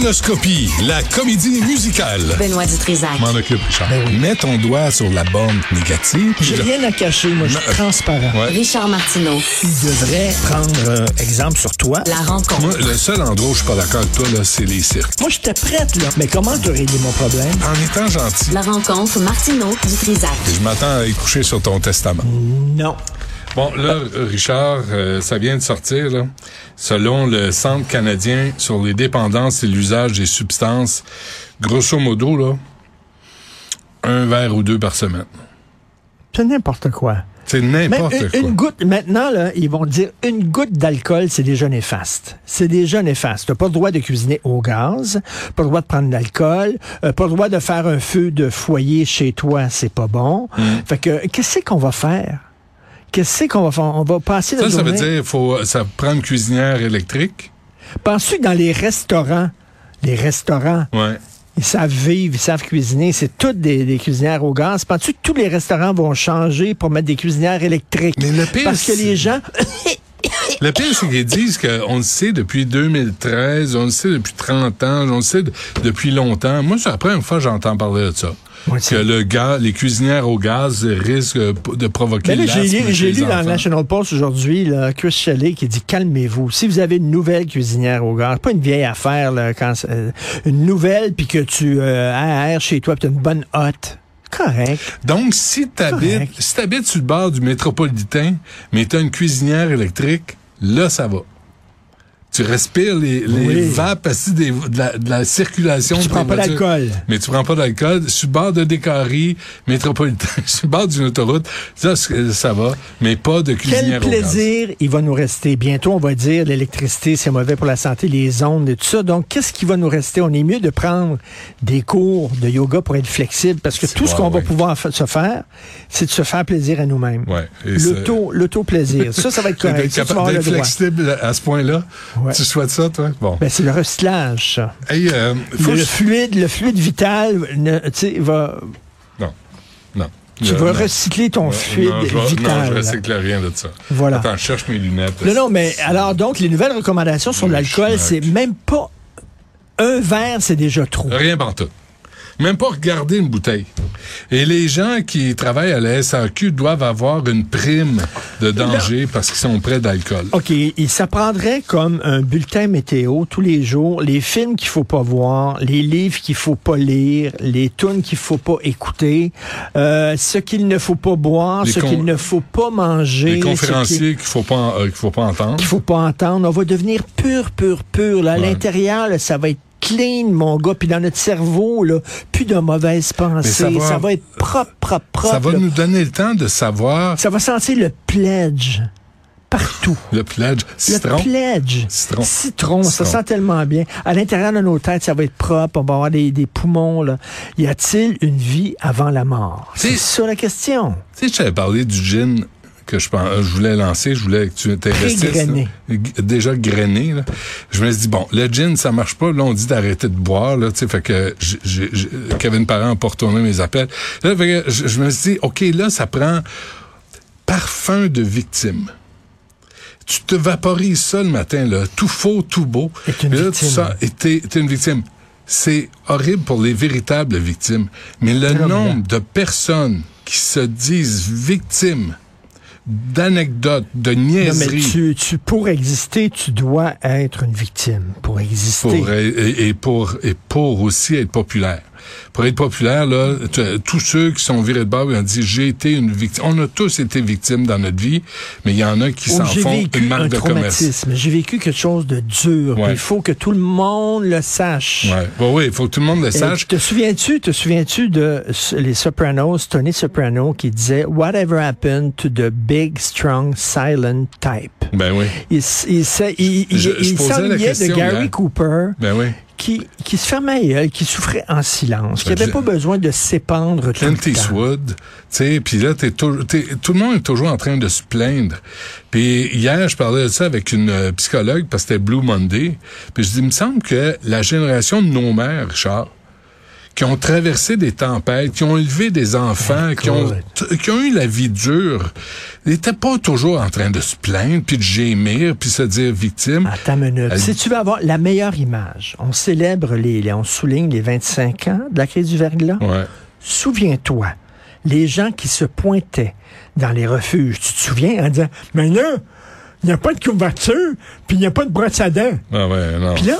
Conoscopie, la comédie musicale. Benoît Dutrisac. M'en occupe, Richard. Mets ton doigt sur la borne négative. J'ai rien à cacher, moi, je suis transparent. Ouais. Richard Martineau. Il devrait prendre euh, exemple sur toi. La rencontre. Moi, le seul endroit où je suis pas d'accord avec toi, là, c'est les cirques. Moi, j'étais prête, là. Mais comment tu réglé mon problème? En étant gentil, La rencontre Martineau Dutrisac. je m'attends à y coucher sur ton testament. Non. Bon, là, Richard, euh, ça vient de sortir, là. Selon le Centre canadien sur les dépendances et l'usage des substances, grosso modo, là, un verre ou deux par semaine. C'est n'importe quoi. C'est n'importe quoi. une goutte, maintenant, là, ils vont dire une goutte d'alcool, c'est déjà néfaste. C'est déjà néfaste. T'as pas le droit de cuisiner au gaz, pas le droit de prendre de l'alcool, euh, pas le droit de faire un feu de foyer chez toi, c'est pas bon. Mm. Fait que, qu'est-ce qu'on va faire? Qu'est-ce qu'on va faire? On va passer Ça, ça veut dire faut ça prend une cuisinière électrique. Penses-tu que dans les restaurants, les restaurants, Ouais. ils savent vivre, ils savent cuisiner, c'est toutes des, des cuisinières au gaz. Penses-tu que tous les restaurants vont changer pour mettre des cuisinières électriques? Mais le pire, Parce que les gens, Le pire, c'est qu'ils disent qu'on le sait depuis 2013, on le sait depuis 30 ans, on le sait de- depuis longtemps. Moi, c'est la première fois que j'entends parler de ça. Que aussi. le gaz, les cuisinières au gaz risquent de provoquer Mais là, j'ai lu, dans le. National Post aujourd'hui, Chris Shelley qui dit calmez-vous. Si vous avez une nouvelle cuisinière au gaz, pas une vieille affaire, là, quand, c'est- euh, une nouvelle, puis que tu euh, aères chez toi, puis tu as une bonne hotte. Correct. Donc, si t'habites, Correct. si t'habites sur le bord du métropolitain, mais t'as une cuisinière électrique, là, ça va. Tu respires les, les Oui. vapes assis des- de, la, de la circulation. Tu prends pas d'alcool. Mais tu prends pas d'alcool. Sur le bord de Décarie, métropolitain, sur le bord d'une autoroute, ça, ça va. Mais pas de Quel cuisinière gaz. plaisir il va nous rester. Bientôt, on va dire l'électricité, c'est mauvais pour la santé, les ondes et tout ça. Donc, qu'est-ce qui va nous rester? On est mieux de prendre des cours de yoga pour être flexible parce que tout ce qu'on va pouvoir se faire, c'est de se faire plaisir à nous-mêmes. Ouais. L'auto-plaisir. Ça, ça va être D'être correct. Vas capable d'être flexible à ce point-là. Ouais. Tu souhaites ça, toi? Bon. Ben, c'est le recyclage, ça. Hey, euh, faut le, je- fluide, le fluide vital, ne- va, Non. Non. tu vas recycler ton Non, fluide non, je vital. Non, je recycle rien de ça. Voilà. Attends, je cherche mes lunettes. Non, non, mais alors, donc, les nouvelles recommandations sur l'alcool, c'est même pas un verre, c'est déjà trop. Rien partout. Même pas regarder une bouteille. Et les gens qui travaillent à la SAQ doivent avoir une prime de danger parce qu'ils sont près d'alcool. OK, et ça prendrait comme un bulletin météo tous les jours, les films qu'il faut pas voir, les livres qu'il faut pas lire, les tunes qu'il faut pas écouter, euh, ce qu'il ne faut pas boire, Les ce qu'il ne faut pas manger, Les conférenciers qu'il faut pas, euh, qu'il faut pas entendre. qu'il faut pas entendre. On va devenir pur, pur, pur. Là, à Ouais. l'intérieur, ça va être clean, mon gars. Puis dans notre cerveau, là, plus de mauvaises pensées. ça Ça va- être propre, propre, propre. Ça va là. nous donner le temps de savoir Ça va sentir le pledge partout. le pledge citron. Le pledge. Citron. Citron. Ça sent tellement bien. À l'intérieur de nos têtes, ça va être propre. On va avoir des, des poumons. Là. Y a-t-il une vie avant la mort? C'est ça la question. Tu sais, je t'avais parlé du gin que je, je voulais lancer, je voulais que tu t'investisses. Déjà grainé, là. Je me suis dit, bon, le gin, ça marche pas. Là, on dit d'arrêter de boire, là, fait que Kevin Parent a pas retourné mes appels. Là, fait que je, je me suis dit, OK, là, ça prend parfum de victime. Tu te vaporises ça le matin, là, tout faux, tout beau. Puis là, tu sens, et t'es, une victime. C'est horrible pour les véritables victimes. Mais le nombre de personnes qui se disent victimes d'anecdotes, de Non, mais niaiseries. tu, tu, pour exister, tu dois être une victime. Pour exister. pour, et, et pour et pour aussi être populaire. Pour être populaire, là, tous ceux qui sont virés de bord ils ont dit j'ai été une victime. On a tous été victimes dans notre vie, mais il y en a qui Oh, s'en font vécu une marque un de commerce. traumatisme. J'ai vécu quelque chose de dur. Ouais. Il faut que tout le monde le sache. Ouais, ouais, il faut que tout le monde le sache. te souviens-tu, te souviens-tu de les Sopranos, Tony Soprano qui disait Whatever happened to the big, strong, silent type? Ben oui, Il, il, s- il, il, Je- je il posais la s'ennuyait de Gary hier. Cooper ben oui. Qui, qui se fermait qui souffrait en silence, qui n'avait pas besoin de s'épandre tout Clint le temps. Eastwood, tu sais, puis là, t'es tou- t'es- tout le monde est toujours en train de se plaindre. Puis hier, je parlais de ça avec une euh, psychologue parce que c'était Blue Monday. Puis je dis, il me semble que la génération de nos mères, Richard, qui ont traversé des tempêtes, qui ont élevé des enfants, qui ont, qui ont eu la vie dure, n'étaient pas toujours en train de se plaindre, puis de gémir, puis se dire victime. Attends une minute. Elle- Si tu veux avoir la meilleure image, on célèbre les, les- on souligne les 25 ans de la crise du verglas. Ouais. Souviens-toi, les gens qui se pointaient dans les refuges, tu te souviens, en disant, mais là, il n'y a pas de couverture, puis il n'y a pas de brosse à dents. Ah ouais, non. Puis là,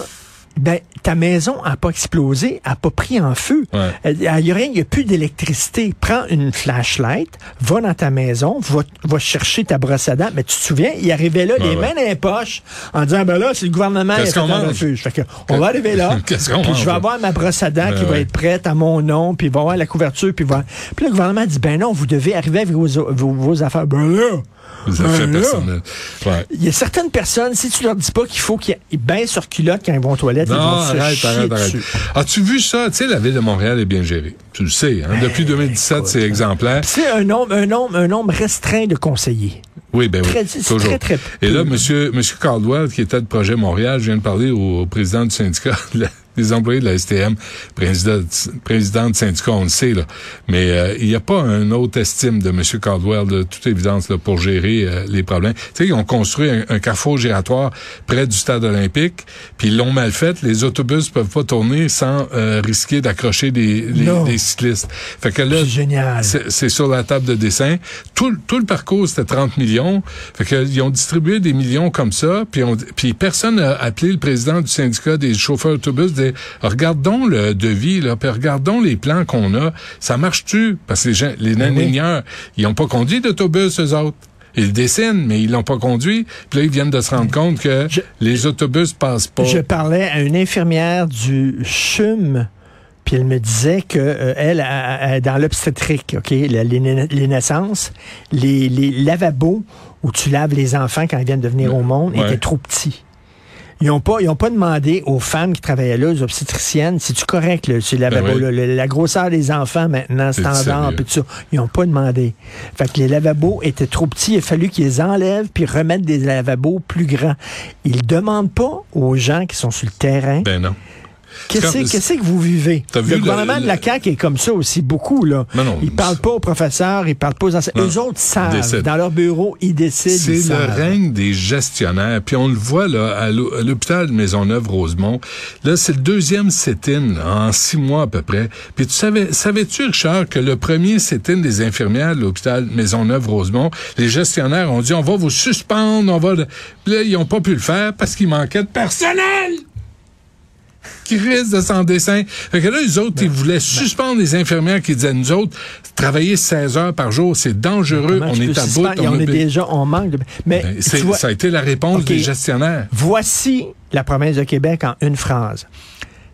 ben, ta maison a pas explosé, a pas pris en feu. Ouais. Il y a rien, il n'y a plus d'électricité. Prends une flashlight, va dans ta maison, va, va chercher ta brosse à dents. Mais tu te souviens, il arrivait là, Ouais, les ouais. mains dans les poches, en disant, ben là, c'est le gouvernement qui a fait un refuge. Fait que, on va arriver là, puis je vais avoir ma brosse à dents Ben qui va ouais. être prête à mon nom, puis il va avoir la couverture, puis va... Puis le gouvernement dit, ben non, vous devez arriver avec vos, vos, vos affaires. Ben là, Les affaires ben là. personnelles. Ouais. il y a certaines personnes, si tu leur dis pas qu'il faut qu'ils baissent sur culotte quand ils vont aux toilettes, ils Non, vont se arrête, chier arrête, arrête. As-tu vu ça? Tu sais, la ville de Montréal est bien gérée. Tu le sais, hein? Depuis 2017, c'est exemplaire. C'est un nombre, un nombre, un nombre restreint de conseillers. Oui, ben oui. Très- toujours. très, très Et là, peu. monsieur, monsieur Caldwell, qui était de Projet Montréal, je viens de parler au, au président du syndicat, la- des employés de la STM, président, président du syndicat, on le sait, là. Mais euh, il n'y a pas un autre estime de monsieur Caldwell, de toute évidence, là, pour gérer euh, les problèmes. Tu sais, ils ont construit un, un carrefour giratoire près du stade olympique, puis ils l'ont mal fait. Les autobus peuvent pas tourner sans euh, risquer d'accrocher des, les- cyclistes. Fait que là, C'est sur la table de dessin. Tout, le- tout le parcours, c'était 30 millions. Fait que, ils ont distribué des millions comme ça, puis, on- puis personne n'a appelé le président du syndicat des chauffeurs d'autobus, de regardons le devis, là, puis regardons les plans qu'on a. Ça marche-tu? Parce que les gens, les Ben oui. ils n'ont pas conduit d'autobus, eux autres. Ils dessinent, mais ils l'ont pas conduit. Puis là, ils viennent de se rendre compte que Je- les autobus passent pas. Je parlais à une infirmière du CHUM, puis elle me disait que euh, elle, a- a- dans l'obstétrique, ok, les, na- les naissances, les, les lavabos où tu laves les enfants quand ils viennent de venir au monde Ouais. étaient trop petits. Ils n'ont pas, ils ont pas demandé aux femmes qui travaillaient là, aux obstétriciennes, correct, ces lavabos oui. là, le- la grosseur des enfants maintenant, standard, puis tout ça. Ils n'ont pas demandé. Fait que les lavabos étaient trop petits, il a fallu qu'ils les enlèvent puis remettent des lavabos plus grands. Ils demandent pas aux gens qui sont sur le terrain Ben non. Qu'est-ce que vous vivez? Le le- gouvernement de la CAQ est comme ça aussi, beaucoup. Là. Non, ils parlent pas aux professeurs, ils parlent pas aux enseignants. Eux autres savent. Dans leur bureau, ils décident. C'est le règne des gestionnaires. Puis on le voit là à l'hô- à l'hôpital Maisonneuve-Rosemont. Là, c'est le deuxième sit-in en six mois à peu près. Puis tu savais, savais-tu, Richard, que le premier sit-in des infirmières de l'hôpital Maisonneuve-Rosemont, les gestionnaires ont dit on va vous suspendre, on va. Puis là, ils n'ont pas pu le faire parce qu'il manquait de personnel qui risque de s'en dessin. Fait que là, les autres, Ben, ils voulaient suspendre les infirmières qui disaient, nous autres, travailler 16 heures par jour, c'est dangereux, on est à bout. on est déjà, on manque de. Mais Ben, tu c'est- vois, ça a été la réponse des gestionnaires. voici la province de Québec en une phrase.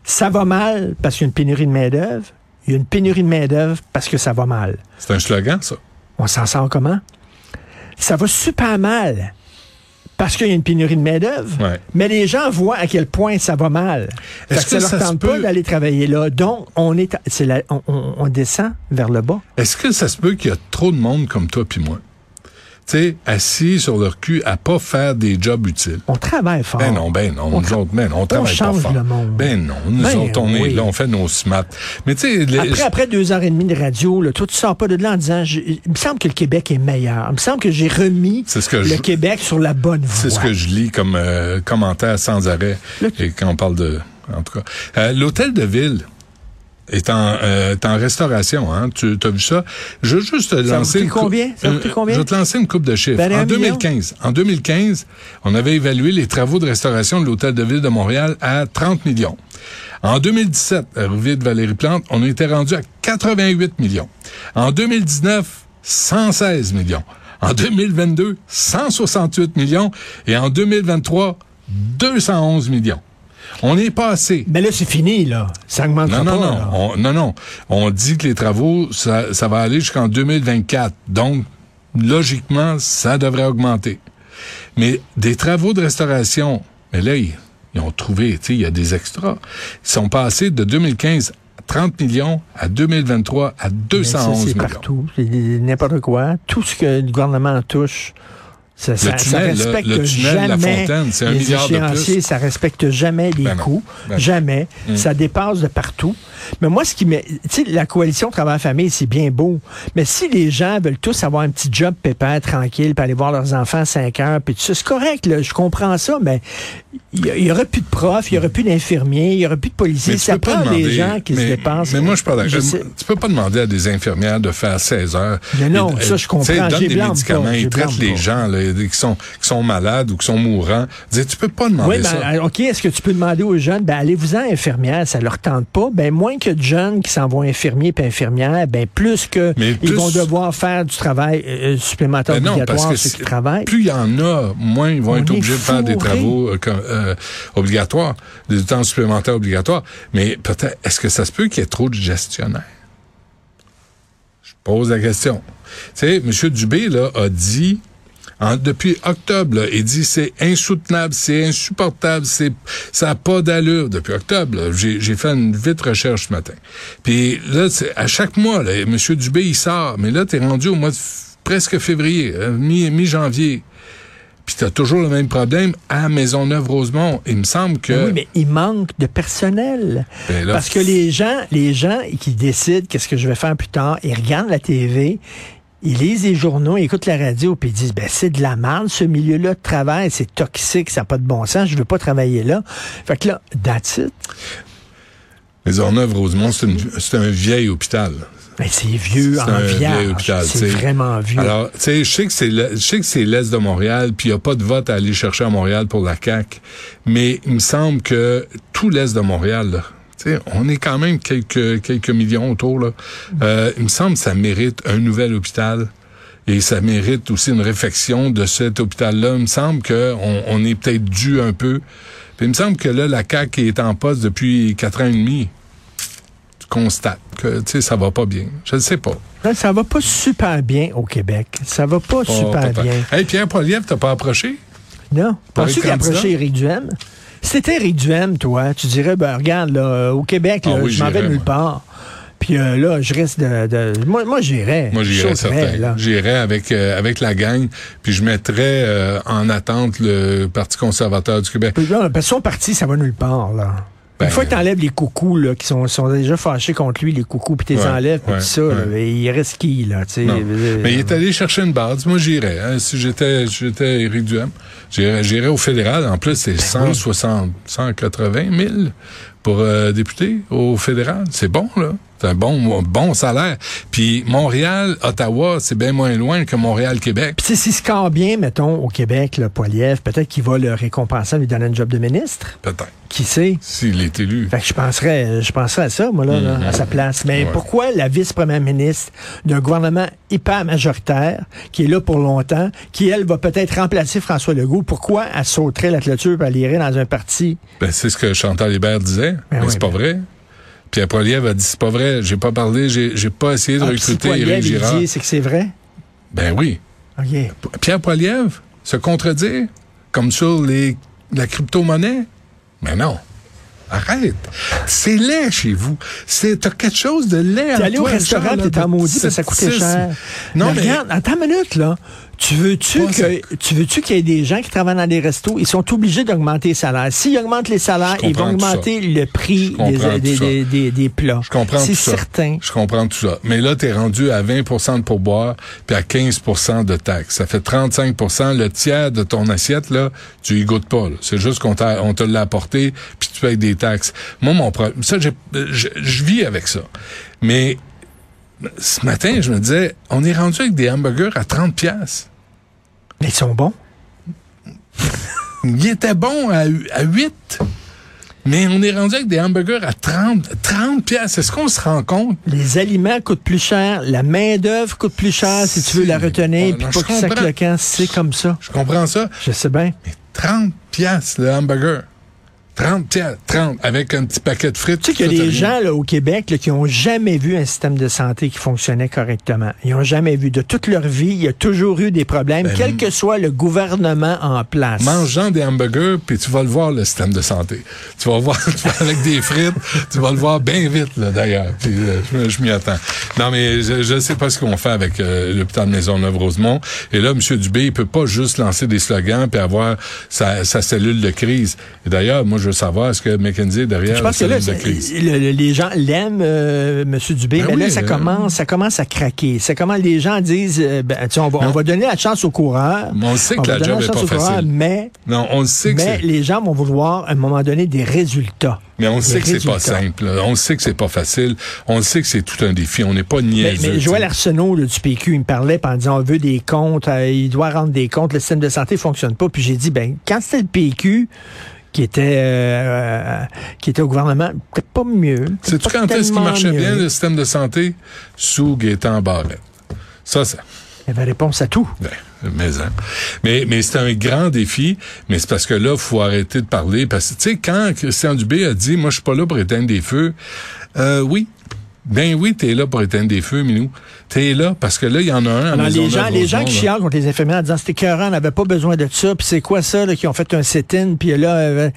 Ça va mal parce qu'il y a une pénurie de main-d'œuvre. Il y a une pénurie de main-d'œuvre parce que ça va mal. C'est un slogan, ça. On s'en sort comment? Ça va super mal parce qu'il y a une pénurie de main-d'œuvre. Ouais. Mais les gens voient à quel point ça va mal. Est-ce que ça que leur tente pas peut- d'aller travailler là. Donc, on est, la- on descend vers le bas. Est-ce que ça se peut qu'il y a trop de monde comme toi puis moi? Tu sais, assis sur leur cul à pas faire des jobs utiles. On travaille fort. Ben non, ben non, On nous autres, ben non, on travaille change fort. le monde. Ben non, nous Ben autres, on oui. est là, on fait nos smats. Mais tu sais, Après, après deux heures et demie de radio, là, toi, tu sors pas de là en disant, je- il me semble que le Québec est meilleur. Il me semble que j'ai remis C'est ce que le je- Québec sur la bonne voie. c'est ce que je lis comme euh, commentaire sans arrêt Le- et quand on parle de... En tout cas. Euh, L'hôtel de ville, est en, euh, est en restauration. Hein? Tu as vu ça? Je veux juste te lancer... combien? Ça euh? Je vais te lancer une coupe de chiffres. Ben, en million? 2015, en 2015, on avait évalué les travaux de restauration de l'Hôtel de Ville de Montréal à 30 millions. En 2017, à de Valérie Plante, on était rendu à 88 millions. En 2019, 116 millions. En 2022, 168 millions. Et en 2023, 211 millions. On est passé. Mais là, c'est fini, là. Ça augmente Non, non, pas. non. là. On, non, non. On dit que les travaux, ça, ça va aller jusqu'en 2024. Donc, logiquement, ça devrait augmenter. Mais des travaux de restauration, mais là, ils, ils ont trouvé, tu sais, il y a des extras. Ils sont passés de 2015 à 30 millions à 2023 à Mais ça, 211 c'est millions. partout. C'est n'importe quoi. Tout ce que le gouvernement touche, ça, ça, tunnel, respecte le tunnel de la jamais Fontaine, c'est un les milliard de échéanciers, plus. ça respecte jamais les Ben coûts, Ben jamais. Mm. Ça dépasse de partout. Mais moi, ce qui me, tu sais, la coalition travail-famille, c'est bien beau. Mais si les gens veulent tous avoir un petit job pépère, tranquille, puis aller voir leurs enfants à 5 heures, puis tout ça, c'est correct, là, je comprends ça, mais il y, il y aurait plus de profs, il y aurait plus d'infirmiers, il y aurait plus de policiers. Ça prend des demander- gens qui mais, se dépensent. Mais moi, je parle sais. Tu peux pas demander à des infirmières de faire 16 heures. Mais non, Et- ça, je tu comprends. sais, Ils donnent des médicaments, pas, ils traitent les pas. gens là, qui, sont, qui sont malades ou qui sont mourants. Dis, tu peux pas demander Oui, ça. ben, OK, est-ce que tu peux demander aux jeunes, ben, allez-vous-en infirmière, ça leur tente pas? Ben, moins que de jeunes qui s'en vont infirmiers puis infirmières, ben, plus que Mais ils vont devoir faire du travail euh, supplémentaire Ben non, parce obligatoire, que ceux qui travaillent. plus il y en a, moins ils vont On être obligés de faire des travaux euh, euh, obligatoires, des temps supplémentaires obligatoires. Mais peut-être, est-ce que ça se peut qu'il y ait trop de gestionnaires? Je pose la question. Tu sais, M. Dubé là, a dit, en- depuis octobre, là, il dit c'est insoutenable, c'est insupportable, c'est ça n'a pas d'allure. Depuis octobre, j'ai fait une vite recherche ce matin. Puis là, à chaque mois, là, M. Dubé, il sort. Mais là, tu es rendu au mois de presque février, euh, mi- mi-janvier. Puis tu as toujours le même problème à Maisonneuve-Rosemont. Il me semble que... Oui, mais il manque de personnel. Ben là, Parce que les gens, les gens qui décident qu'est-ce que je vais faire plus tard, ils regardent la TV, ils lisent les journaux, ils écoutent la radio, puis ils disent, ben, c'est de la merde, ce milieu-là de travail, c'est toxique, ça n'a pas de bon sens, je veux pas travailler là. Fait que là, that's it. Maisonneuve-Rosemont, c'est une- c'est un vieil hôpital. Ben, c'est vieux, en vierge. hôpital, C'est vraiment vieux. Alors, tu sais, je sais que c'est le- je sais que c'est l'est de Montréal, puis il n'y a pas de vote à aller chercher à Montréal pour la CAQ, mais il me semble que tout l'est de Montréal, là, on est quand même quelques quelques millions autour là. Euh, il me semble que ça mérite un nouvel hôpital. Et ça mérite aussi une réflexion de cet hôpital-là. Il me semble qu'on on est peut-être dû un peu. Puis il me semble que là, la CAQ est en poste depuis quatre ans et demi. Tu constates que tu sais, ça va pas bien. Je ne sais pas. Là, ça va pas super bien au Québec. Ça va pas super bien. Hey, Pierre Poilievre, t'as pas approché? Non. Penses-tu qu'il a approché Éric Duhem? C'était Éric Duhem, toi, tu dirais, ben regarde, là, euh, au Québec, Ah là, oui, je m'en vais nulle part. Puis euh, là, je risque de... de- Moi, moi j'irais. Moi, sauterais, certain. là. J'irais avec euh, avec la gang, puis je mettrais euh, en attente le Parti conservateur du Québec. Puis là, parce que son parti, ça va nulle part, là. Ben, Une fois que t'enlèves les coucous, là, qui sont, sont déjà fâchés contre lui, les coucous, puis t'es Ouais, enlèves, puis ouais, tout ça, ouais. il reste qui, là, tu sais? Euh, Mais il est allé chercher une base. Moi, j'irais. hein. Si j'étais j'étais Éric Duhem, j'irais j'irais au fédéral. En plus, c'est 160, 180 000 pour euh, député au fédéral. C'est bon, là. C'est un bon, bon salaire. Puis Montréal, Ottawa, c'est bien moins loin que Montréal-Québec. Puis s'il score bien, mettons, au Québec, le Poiliev, peut-être qu'il va le récompenser, lui donner un job de ministre. Peut-être. Qui sait? S'il est élu. Fait que je penserais, je penserais à ça, moi, là, là, à sa place. Mais Ouais. pourquoi la vice-première ministre d'un gouvernement hyper majoritaire, qui est là pour longtemps, qui, elle, va peut-être remplacer François Legault, pourquoi elle sauterait la clôture et elle irait dans un parti? Ben, c'est ce que Chantal Hébert disait. Ben mais oui, c'est pas ben- vrai. Pierre Poilievre a dit c'est pas vrai. J'ai pas parlé, j'ai, pas essayé de Ah, recruter Éric Girard. dit, c'est que c'est vrai? Ben oui. Pierre Poilievre se contredire comme sur les la crypto-monnaie? Mais non. Arrête. C'est laid chez vous. C'est t'as quelque chose de laid. T'es en allé au restaurant, t'es en maudit parce que ça coûtait cher. Non, mais, regarde, attends une minute, là. Tu veux-tu que tu veux-tu qu'il y ait des gens qui travaillent dans des restos, ils sont obligés d'augmenter les salaires. S'ils augmentent les salaires, ils vont augmenter le prix des, des, des, des- plats. Je comprends C'est tout ça. certain. Je comprends tout ça. Mais là, tu es rendu à 20% de pourboire puis à 15% de taxes. Ça fait 35% Le tiers de ton assiette, là, tu y goûtes pas. C'est juste qu'on t'a- on te l'a apporté puis tu payes des taxes. Moi, mon problème, ça, j'ai- je, je vis avec ça. Mais ce matin, je me disais, on est rendu avec des hamburgers à 30 pièces. Mais ils sont bons. Il était bon à, à 8. Mais on est rendu avec des hamburgers à 30, 30 pièces. Est-ce qu'on se rend compte? Les aliments coûtent plus cher, la main-d'œuvre coûte plus cher si tu veux la retenir, puis pas que ça c'est comme ça. Je comprends ça. Je sais bien. Mais 30 pièces le hamburger. 30 pièces, 30, avec un petit paquet de frites. Tu sais qu'il y a des gens là, au Québec là, qui ont jamais vu un système de santé qui fonctionnait correctement. Ils ont jamais vu. De toute leur vie, il y a toujours eu des problèmes, Ben, quel que soit le gouvernement en place. Mangeant des hamburgers, puis tu vas le voir, le système de santé. Tu vas voir, avec des frites, tu vas le voir bien vite, là, d'ailleurs. Puis euh, je, je m'y attends. Non, mais je ne sais pas ce qu'on fait avec euh, l'hôpital Maisonneuve-Rosemont. Et là, M. Dubé, il peut pas juste lancer des slogans puis avoir sa, sa cellule de crise. Et d'ailleurs, moi, je veux savoir, est-ce que McKenzie est derrière Je pense que là, le- le- les gens l'aiment, euh, M. Dubé, Ben mais là, ça euh, commence, ça commence à craquer. C'est comment les gens disent, euh, ben, on, va, on va donner la chance aux coureurs. Mais on sait que On la job est chance pas facile. mais, Non, on sait mais les gens vont vouloir, à un moment donné, des résultats. Mais on sait que c'est pas simple. On sait que c'est pas facile. On sait que c'est tout un défi. On n'est pas Mais, niaiseux. mais tu Joël. Arsenault là, du PQ, il me parlait en disant on veut des comptes, euh, il doit rendre des comptes, le système de santé fonctionne pas. Puis j'ai dit ben quand c'était le PQ qui était euh, qui était au gouvernement, peut-être pas mieux. Sais-tu quand est-ce qu'il marchait mieux. bien, le système de santé? Sous Gaétan Barrette. Ça, c'est... Il y avait réponse à tout. Ben, mais, hein. mais, mais c'est un grand défi, mais c'est parce que là, faut arrêter de parler. Parce que, tu sais, quand Christian Dubé a dit, moi, je suis pas là pour éteindre des feux, euh, oui. Ben oui, t'es là pour éteindre des feux, Minou. T'es là, parce que là, il y en a un Alors, les gens, les gens qui chialent contre les infirmières en disant c'était écœurant, on n'avait pas besoin de ça, puis c'est quoi ça, là, qui ont fait un sit-in, puis là, euh,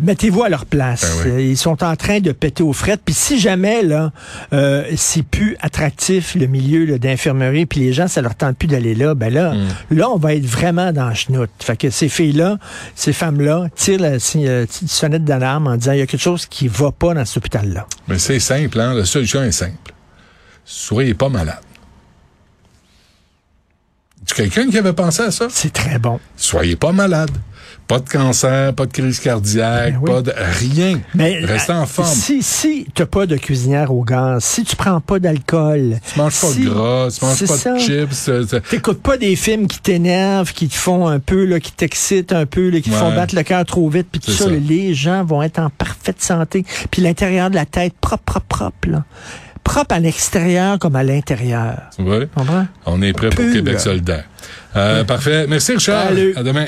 mettez-vous à leur place. Ben oui. Euh, Ils sont en train de péter aux frettes, puis si jamais, là, euh, c'est plus attractif, le milieu d'infirmerie, puis les gens, ça leur tente plus d'aller là, ben là, Mm. là, on va être vraiment dans la chenoute. Fait que ces filles-là, ces femmes-là, tirent la euh, sonnette d'alarme en disant il y a quelque chose qui va pas dans cet hôpital-là. Mais c'est simple, hein. La simple. Soyez pas malade. Tu quelqu'un qui avait pensé à ça? C'est très bon. Soyez pas malade. Pas de cancer, pas de crise cardiaque, Ben oui. pas de rien. Mais Restez en euh, forme. Si, si tu n'as pas de cuisinière au gaz, si tu prends pas d'alcool, Tu manges pas de gras, tu manges pas ça. de chips. euh, T'écoutes pas des films qui t'énervent, qui te font un peu, là, qui t'excitent un peu, là, qui te Ouais. font battre le cœur trop vite, puis tout ça, ça. les gens vont être en parfaite santé. Puis l'intérieur de la tête, propre, propre, propre, là. Propre à l'extérieur comme à l'intérieur. Comprends? On est prêt pour. Québec solidaire. Euh, Parfait. Merci Richard. Salut. À demain.